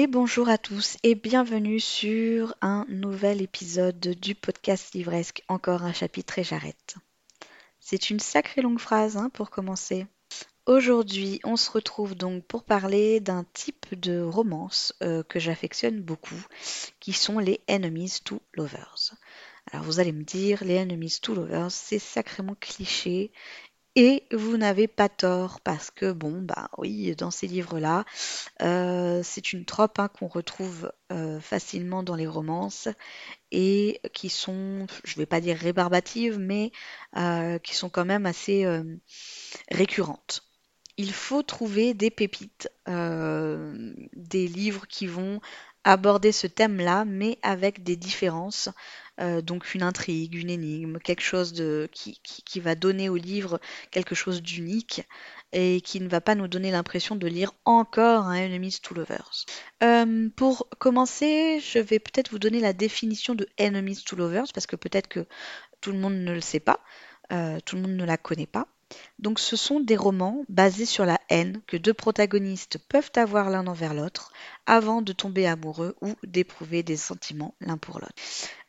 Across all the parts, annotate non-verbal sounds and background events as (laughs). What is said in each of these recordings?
Et bonjour à tous et bienvenue sur un nouvel épisode du podcast livresque, encore un chapitre et j'arrête. C'est une sacrée longue phrase hein, pour commencer. Aujourd'hui, on se retrouve donc pour parler d'un type de romance euh, que j'affectionne beaucoup, qui sont les Enemies to Lovers. Alors vous allez me dire, les Enemies to Lovers, c'est sacrément cliché et vous n'avez pas tort parce que bon bah oui dans ces livres-là euh, c'est une trope hein, qu'on retrouve euh, facilement dans les romances et qui sont je vais pas dire rébarbatives mais euh, qui sont quand même assez récurrentes. Il faut trouver des pépites, des livres qui vont aborder ce thème-là, mais avec des différences. Euh, donc une intrigue, une énigme, quelque chose qui, qui, va donner au livre quelque chose d'unique et qui ne va pas nous donner l'impression de lire encore un Enemies to Lovers. Euh, pour commencer, je vais peut-être vous donner la définition de Enemies to Lovers parce que peut-être que tout le monde ne le sait pas, euh, tout le monde ne la connaît pas. Donc ce sont des romans basés sur la haine que deux protagonistes peuvent avoir l'un envers l'autre avant de tomber amoureux ou d'éprouver des sentiments l'un pour l'autre.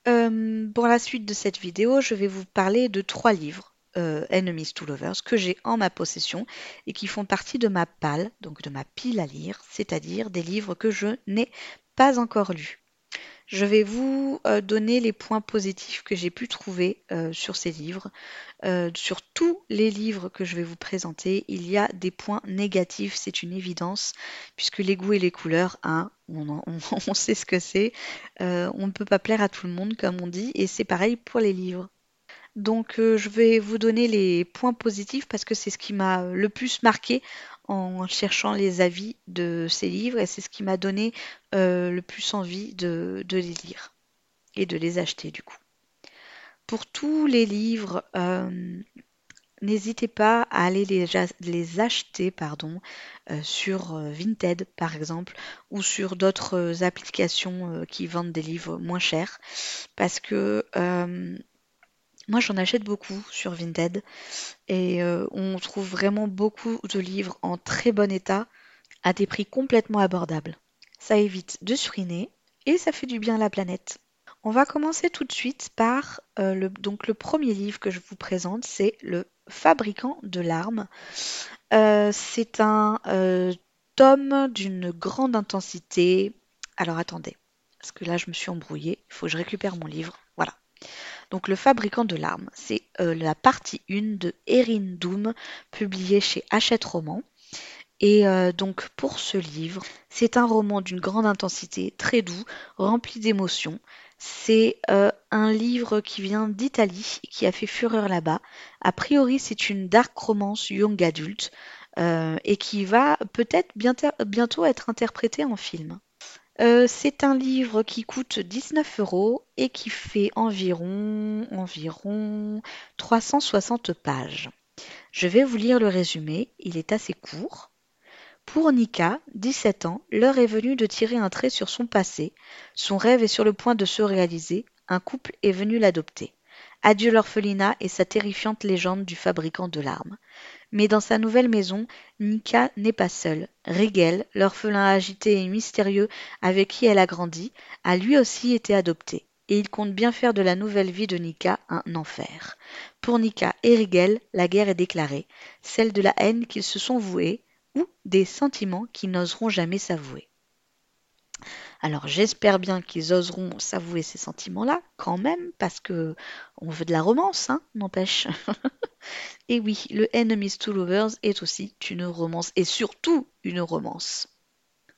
Euh, pour la suite de cette vidéo, je vais vous parler de trois livres euh, Enemies to Lovers que j'ai en ma possession et qui font partie de ma palle, donc de ma pile à lire, c'est-à-dire des livres que je n'ai pas encore lus. Je vais vous euh, donner les points positifs que j'ai pu trouver euh, sur ces livres. Euh, sur tous les livres que je vais vous présenter, il y a des points négatifs, c'est une évidence, puisque les goûts et les couleurs, hein, on, (laughs) on, sait ce que c'est. on ne peut pas plaire à tout le monde, comme on dit, et c'est pareil pour les livres. Donc je vais vous donner les points positifs parce que c'est ce qui m'a le plus marqué en cherchant les avis de ces livres et c'est ce qui m'a donné euh, le plus envie de, les lire et de les acheter du coup. Pour tous les livres, euh, n'hésitez pas à aller les, acheter pardon, euh, sur Vinted par exemple ou sur d'autres applications qui vendent des livres moins chers parce que moi, j'en achète beaucoup sur Vinted et euh, on trouve vraiment beaucoup de livres en très bon état à des prix complètement abordables. Ça évite de suriner et ça fait du bien à la planète. On va commencer tout de suite par euh, le, donc le premier livre que je vous présente, c'est Le fabricant de larmes. Euh, c'est un tome d'une grande intensité. Alors attendez, parce que là je me suis embrouillée, il faut que je récupère mon livre. Voilà. Donc Le fabricant de larmes, c'est euh, la partie 1 de Erin Doom, publiée chez Hachette Roman. Et euh, donc pour ce livre, c'est un roman d'une grande intensité, très doux, rempli d'émotions. C'est euh, un livre qui vient d'Italie, qui a fait fureur là-bas. A priori, c'est une dark romance young adulte et qui va peut-être bientôt être interprétée en film. Euh, c'est un livre qui coûte 19 euros et qui fait environ, environ 360 pages. Je vais vous lire le résumé, il est assez court. Pour Nika, 17 ans, l'heure est venue de tirer un trait sur son passé. Son rêve est sur le point de se réaliser. Un couple est venu l'adopter. Adieu l'orphelinat et sa terrifiante légende du fabricant de larmes. Mais dans sa nouvelle maison, Nika n'est pas seule. Rigel, l'orphelin agité et mystérieux avec qui elle a grandi, a lui aussi été adopté. Et il compte bien faire de la nouvelle vie de Nika un enfer. Pour Nika et Rigel, la guerre est déclarée, celle de la haine qu'ils se sont voués, ou des sentiments qu'ils n'oseront jamais s'avouer. Alors j'espère bien qu'ils oseront s'avouer ces sentiments-là, quand même, parce que on veut de la romance, hein, n'empêche. (laughs) et oui, le Enemies to Lovers est aussi une romance, et surtout une romance.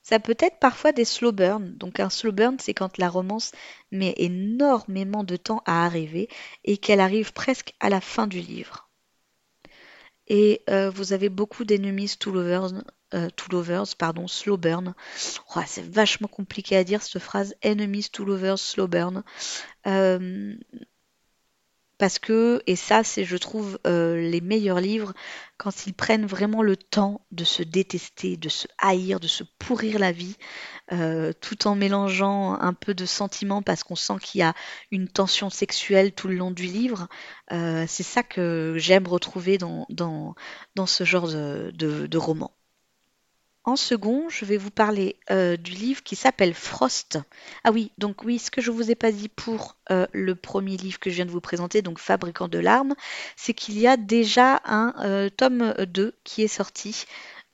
Ça peut être parfois des slow burn. Donc un slow burn, c'est quand la romance met énormément de temps à arriver et qu'elle arrive presque à la fin du livre. Et euh, vous avez beaucoup d'ennemis to lovers euh, pardon, slow burn. Oh, c'est vachement compliqué à dire cette phrase, enemies to lovers, slow burn. Euh, parce que, et ça c'est je trouve euh, les meilleurs livres, quand ils prennent vraiment le temps de se détester, de se haïr, de se pourrir la vie, tout en mélangeant un peu de sentiments parce qu'on sent qu'il y a une tension sexuelle tout le long du livre. c'est ça que j'aime retrouver dans, ce genre de roman. En second, je vais vous parler euh, du livre qui s'appelle Frost. Ah oui, donc oui, ce que je vous ai pas dit pour euh, le premier livre que je viens de vous présenter, donc Fabricant de larmes, c'est qu'il y a déjà un euh, tome 2 qui est sorti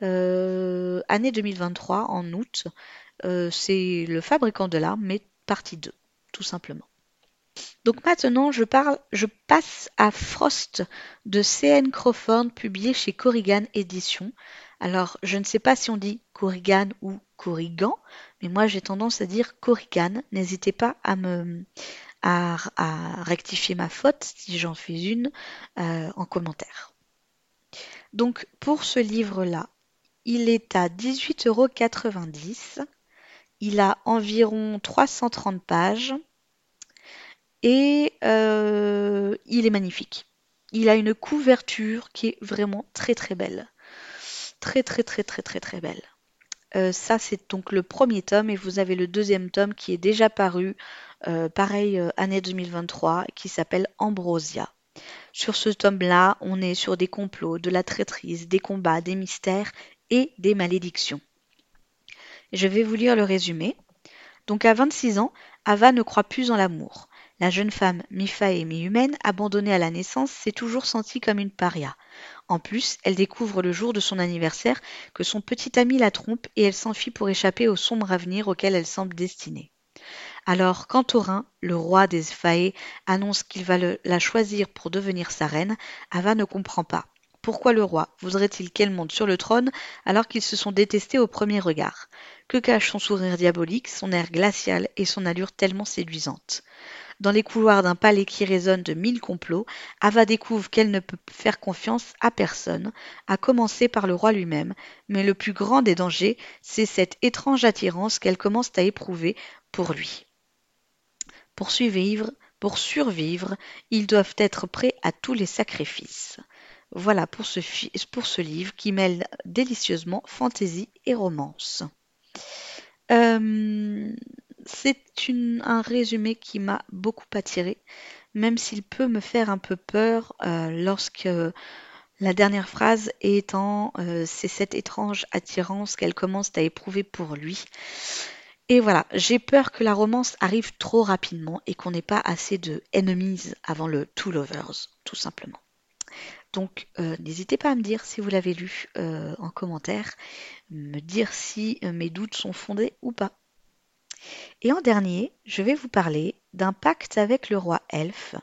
année 2023 en août. c'est Le Fabricant de larmes, mais partie 2, tout simplement. Donc maintenant, je passe à Frost de C.N. Crawford, publié chez Corrigan Éditions. Alors, je ne sais pas si on dit Corrigan ou Corrigan, mais moi j'ai tendance à dire Corrigan. N'hésitez pas à me à, rectifier ma faute si j'en fais une euh, en commentaire. Donc pour ce livre-là, il est à 18,90€. Il a environ 330 pages et euh, il est magnifique. Il a une couverture qui est vraiment très très belle très très très très très très belle. Euh, ça, c'est donc le premier tome et vous avez le deuxième tome qui est déjà paru, euh, pareil, euh, année 2023, qui s'appelle Ambrosia. Sur ce tome-là, on est sur des complots, de la traîtrise, des combats, des mystères et des malédictions. Je vais vous lire le résumé. Donc à 26 ans, Ava ne croit plus en l'amour. La jeune femme, mi-fae et mi-humaine, abandonnée à la naissance, s'est toujours sentie comme une paria. En plus, elle découvre le jour de son anniversaire que son petit ami la trompe et elle s'enfuit pour échapper au sombre avenir auquel elle semble destinée. Alors, quand Taurin, le roi des Fae, annonce qu'il va la choisir pour devenir sa reine, Ava ne comprend pas. Pourquoi le roi voudrait-il qu'elle monte sur le trône alors qu'ils se sont détestés au premier regard? Que cache son sourire diabolique, son air glacial et son allure tellement séduisante? Dans les couloirs d'un palais qui résonne de mille complots, Ava découvre qu'elle ne peut faire confiance à personne, à commencer par le roi lui-même, mais le plus grand des dangers, c'est cette étrange attirance qu'elle commence à éprouver pour lui. Pour survivre, pour survivre, ils doivent être prêts à tous les sacrifices. Voilà pour ce, pour ce livre qui mêle délicieusement fantaisie et romance. Euh, c'est un résumé qui m'a beaucoup attiré, même s'il peut me faire un peu peur euh, lorsque la dernière phrase étant euh, c'est cette étrange attirance qu'elle commence à éprouver pour lui. Et voilà, j'ai peur que la romance arrive trop rapidement et qu'on n'ait pas assez de enemies avant le Two Lovers, tout simplement. Donc euh, n'hésitez pas à me dire si vous l'avez lu en commentaire, me dire si mes doutes sont fondés ou pas. Et en dernier, je vais vous parler d'un pacte avec le roi elfe,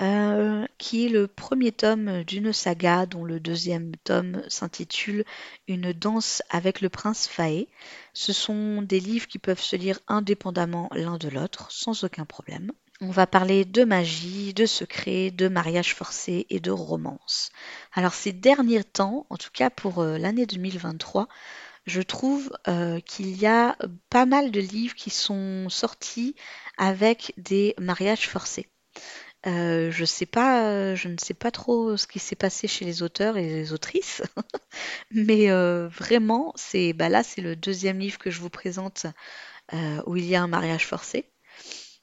euh, qui est le premier tome d'une saga dont le deuxième tome s'intitule Une danse avec le prince Faé. Ce sont des livres qui peuvent se lire indépendamment l'un de l'autre, sans aucun problème. On va parler de magie, de secrets, de mariage forcé et de romance. Alors ces derniers temps, en tout cas pour euh, l'année 2023, je trouve euh, qu'il y a pas mal de livres qui sont sortis avec des mariages forcés. Euh, je sais pas, je ne sais pas trop ce qui s'est passé chez les auteurs et les autrices, (laughs) mais euh, vraiment, c'est bah là, c'est le deuxième livre que je vous présente où il y a un mariage forcé.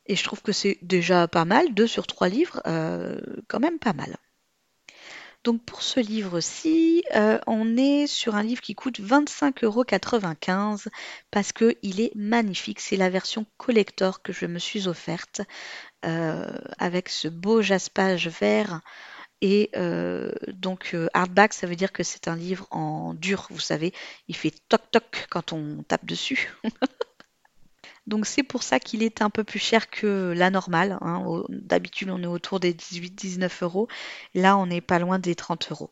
Et je trouve que c'est déjà pas mal, deux sur trois livres, quand même pas mal. Donc pour ce livre-ci, euh, on est sur un livre qui coûte 25,95€ parce qu'il est magnifique. C'est la version collector que je me suis offerte euh, avec ce beau jaspage vert. Et euh, donc hardback, ça veut dire que c'est un livre en dur, vous savez, il fait toc toc quand on tape dessus. (laughs) Donc c'est pour ça qu'il est un peu plus cher que la normale. Hein. D'habitude on est autour des 18-19 euros. Là on n'est pas loin des 30 euros.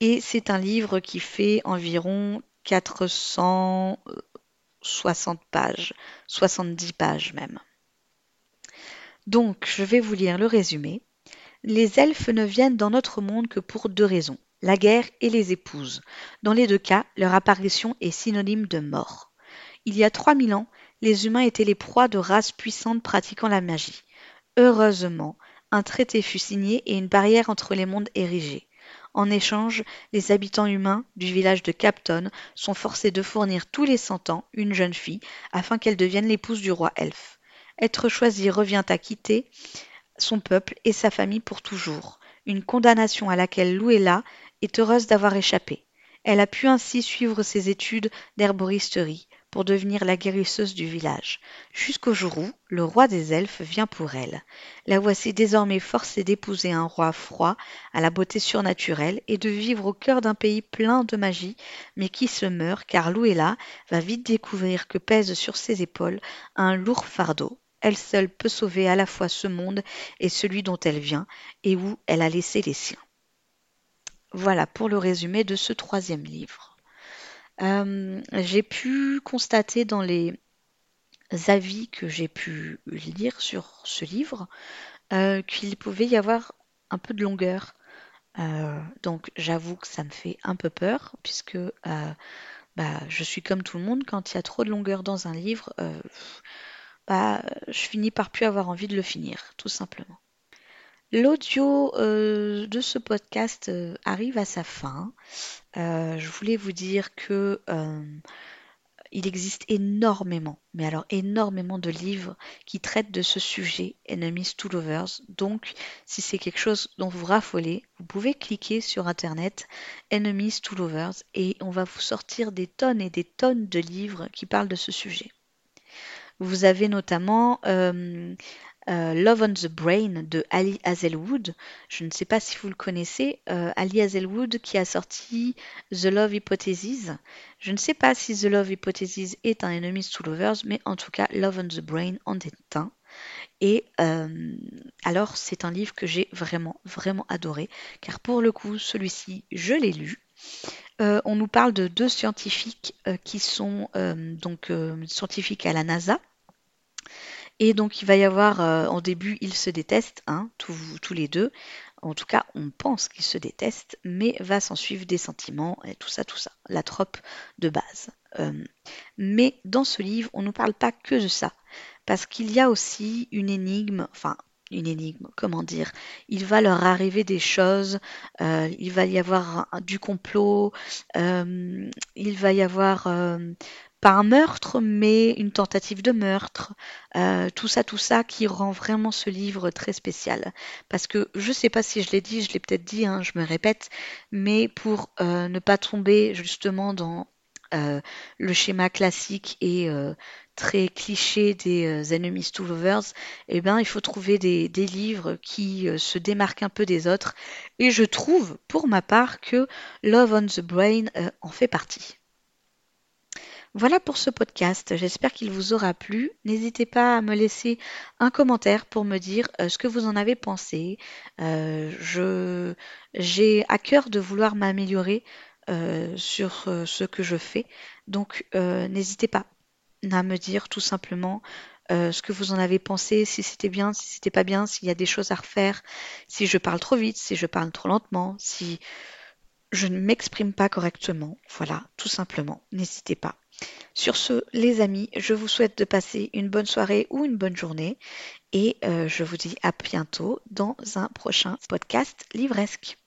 Et c'est un livre qui fait environ 460 pages, 70 pages même. Donc je vais vous lire le résumé. Les elfes ne viennent dans notre monde que pour deux raisons, la guerre et les épouses. Dans les deux cas, leur apparition est synonyme de mort. Il y a trois mille ans, les humains étaient les proies de races puissantes pratiquant la magie. Heureusement, un traité fut signé et une barrière entre les mondes érigée. En échange, les habitants humains du village de Capton sont forcés de fournir tous les cent ans une jeune fille afin qu'elle devienne l'épouse du roi elfe. Être choisie revient à quitter son peuple et sa famille pour toujours, une condamnation à laquelle Louella est heureuse d'avoir échappé. Elle a pu ainsi suivre ses études d'herboristerie pour devenir la guérisseuse du village, jusqu'au jour où le roi des elfes vient pour elle. La voici désormais forcée d'épouser un roi froid, à la beauté surnaturelle, et de vivre au cœur d'un pays plein de magie, mais qui se meurt car Louella va vite découvrir que pèse sur ses épaules un lourd fardeau. Elle seule peut sauver à la fois ce monde et celui dont elle vient, et où elle a laissé les siens. Voilà pour le résumé de ce troisième livre. Euh, j'ai pu constater dans les avis que j'ai pu lire sur ce livre euh, qu'il pouvait y avoir un peu de longueur. Euh, donc j'avoue que ça me fait un peu peur puisque bah, je suis comme tout le monde quand il y a trop de longueur dans un livre, bah, je finis par plus avoir envie de le finir, tout simplement. L'audio de ce podcast arrive à sa fin. Euh, je voulais vous dire que il existe énormément, mais alors énormément de livres qui traitent de ce sujet, Enemies to Lovers. Donc, si c'est quelque chose dont vous raffolez, vous pouvez cliquer sur Internet Enemies to Lovers et on va vous sortir des tonnes et des tonnes de livres qui parlent de ce sujet. Vous avez notamment euh, Love on the Brain de Ali Hazelwood. Je ne sais pas si vous le connaissez. Euh, Ali Hazelwood qui a sorti The Love Hypothesis. Je ne sais pas si The Love Hypothesis est un Enemies to Lovers, mais en tout cas, Love on the Brain en est un. Et euh, alors, c'est un livre que j'ai vraiment, vraiment adoré, car pour le coup, celui-ci, je l'ai lu. on nous parle de deux scientifiques qui sont donc scientifiques à la NASA, et donc il va y avoir, euh, en début, ils se détestent, hein, tous, les deux. En tout cas, on pense qu'ils se détestent, mais va s'en suivre des sentiments et tout ça, tout ça. La trope de base. Euh, mais dans ce livre, on ne nous parle pas que de ça. Parce qu'il y a aussi une énigme, enfin une énigme, comment dire. Il va leur arriver des choses, euh, il va y avoir du complot, il va y avoir pas un meurtre, mais une tentative de meurtre. Euh, tout ça, tout ça qui rend vraiment ce livre très spécial. Parce que je sais pas si je l'ai dit, je l'ai peut-être dit, hein, je me répète, mais pour euh, ne pas tomber justement dans euh, le schéma classique et très cliché des Enemies to Lovers, eh ben, il faut trouver des, des livres qui se démarquent un peu des autres. Et je trouve, pour ma part, que Love on the Brain en fait partie. Voilà pour ce podcast, j'espère qu'il vous aura plu. N'hésitez pas à me laisser un commentaire pour me dire euh, ce que vous en avez pensé. Euh, j'ai à cœur de vouloir m'améliorer euh, sur ce que je fais, donc n'hésitez pas à me dire tout simplement ce que vous en avez pensé, si c'était bien, si c'était pas bien, s'il y a des choses à refaire, si je parle trop vite, si je parle trop lentement, si je ne m'exprime pas correctement. Voilà, tout simplement, n'hésitez pas. Sur ce, les amis, je vous souhaite de passer une bonne soirée ou une bonne journée et euh, je vous dis à bientôt dans un prochain podcast livresque.